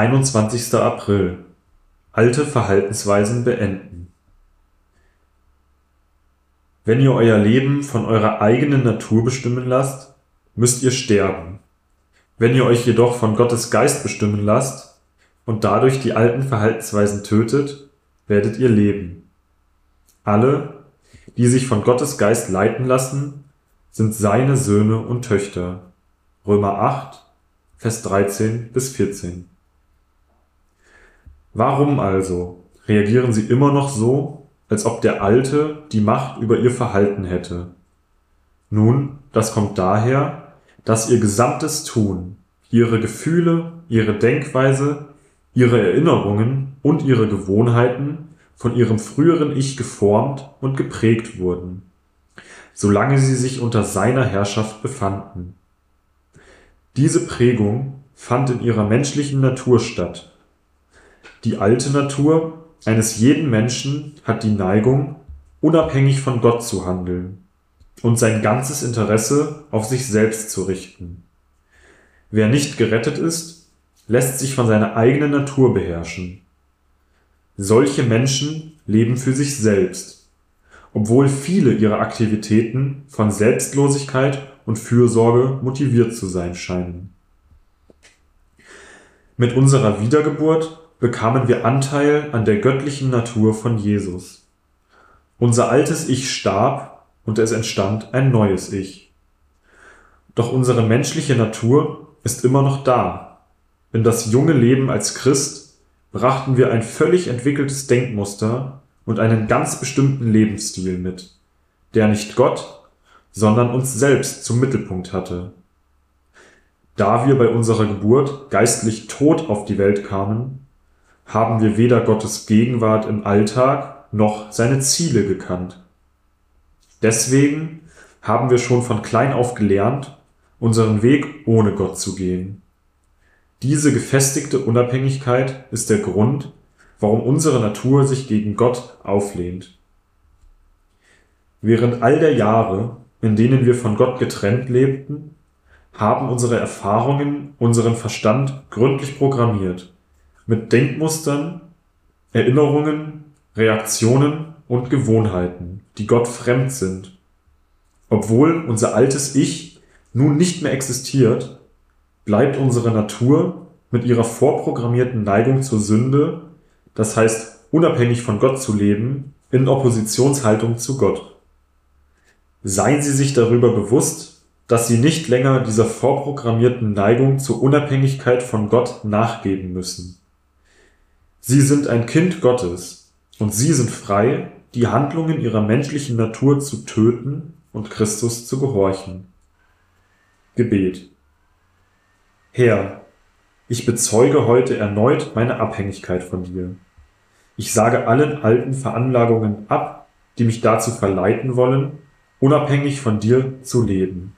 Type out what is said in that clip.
21. April Alte Verhaltensweisen beenden Wenn ihr euer Leben von eurer eigenen Natur bestimmen lasst, müsst ihr sterben. Wenn ihr euch jedoch von Gottes Geist bestimmen lasst und dadurch die alten Verhaltensweisen tötet, werdet ihr leben. Alle, die sich von Gottes Geist leiten lassen, sind seine Söhne und Töchter. Römer 8, Vers 13 bis 14. Warum also reagieren sie immer noch so, als ob der Alte die Macht über ihr Verhalten hätte? Nun, das kommt daher, dass ihr gesamtes Tun, ihre Gefühle, ihre Denkweise, ihre Erinnerungen und ihre Gewohnheiten von ihrem früheren Ich geformt und geprägt wurden, solange sie sich unter seiner Herrschaft befanden. Diese Prägung fand in ihrer menschlichen Natur statt die alte Natur eines jeden Menschen hat die Neigung, unabhängig von Gott zu handeln und sein ganzes Interesse auf sich selbst zu richten. Wer nicht gerettet ist, lässt sich von seiner eigenen Natur beherrschen. Solche Menschen leben für sich selbst, obwohl viele ihrer Aktivitäten von Selbstlosigkeit und Fürsorge motiviert zu sein scheinen. Mit unserer Wiedergeburt bekamen wir Anteil an der göttlichen Natur von Jesus. Unser altes Ich starb und es entstand ein neues Ich. Doch unsere menschliche Natur ist immer noch da. In das junge Leben als Christ brachten wir ein völlig entwickeltes Denkmuster und einen ganz bestimmten Lebensstil mit, der nicht Gott, sondern uns selbst zum Mittelpunkt hatte. Da wir bei unserer Geburt geistlich tot auf die Welt kamen, haben wir weder Gottes Gegenwart im Alltag noch seine Ziele gekannt. Deswegen haben wir schon von klein auf gelernt, unseren Weg ohne Gott zu gehen. Diese gefestigte Unabhängigkeit ist der Grund, warum unsere Natur sich gegen Gott auflehnt. Während all der Jahre, in denen wir von Gott getrennt lebten, haben unsere Erfahrungen unseren Verstand gründlich programmiert mit Denkmustern, Erinnerungen, Reaktionen und Gewohnheiten, die Gott fremd sind. Obwohl unser altes Ich nun nicht mehr existiert, bleibt unsere Natur mit ihrer vorprogrammierten Neigung zur Sünde, das heißt unabhängig von Gott zu leben, in Oppositionshaltung zu Gott. Seien Sie sich darüber bewusst, dass Sie nicht länger dieser vorprogrammierten Neigung zur Unabhängigkeit von Gott nachgeben müssen. Sie sind ein Kind Gottes und sie sind frei, die Handlungen ihrer menschlichen Natur zu töten und Christus zu gehorchen. Gebet Herr, ich bezeuge heute erneut meine Abhängigkeit von dir. Ich sage allen alten Veranlagungen ab, die mich dazu verleiten wollen, unabhängig von dir zu leben.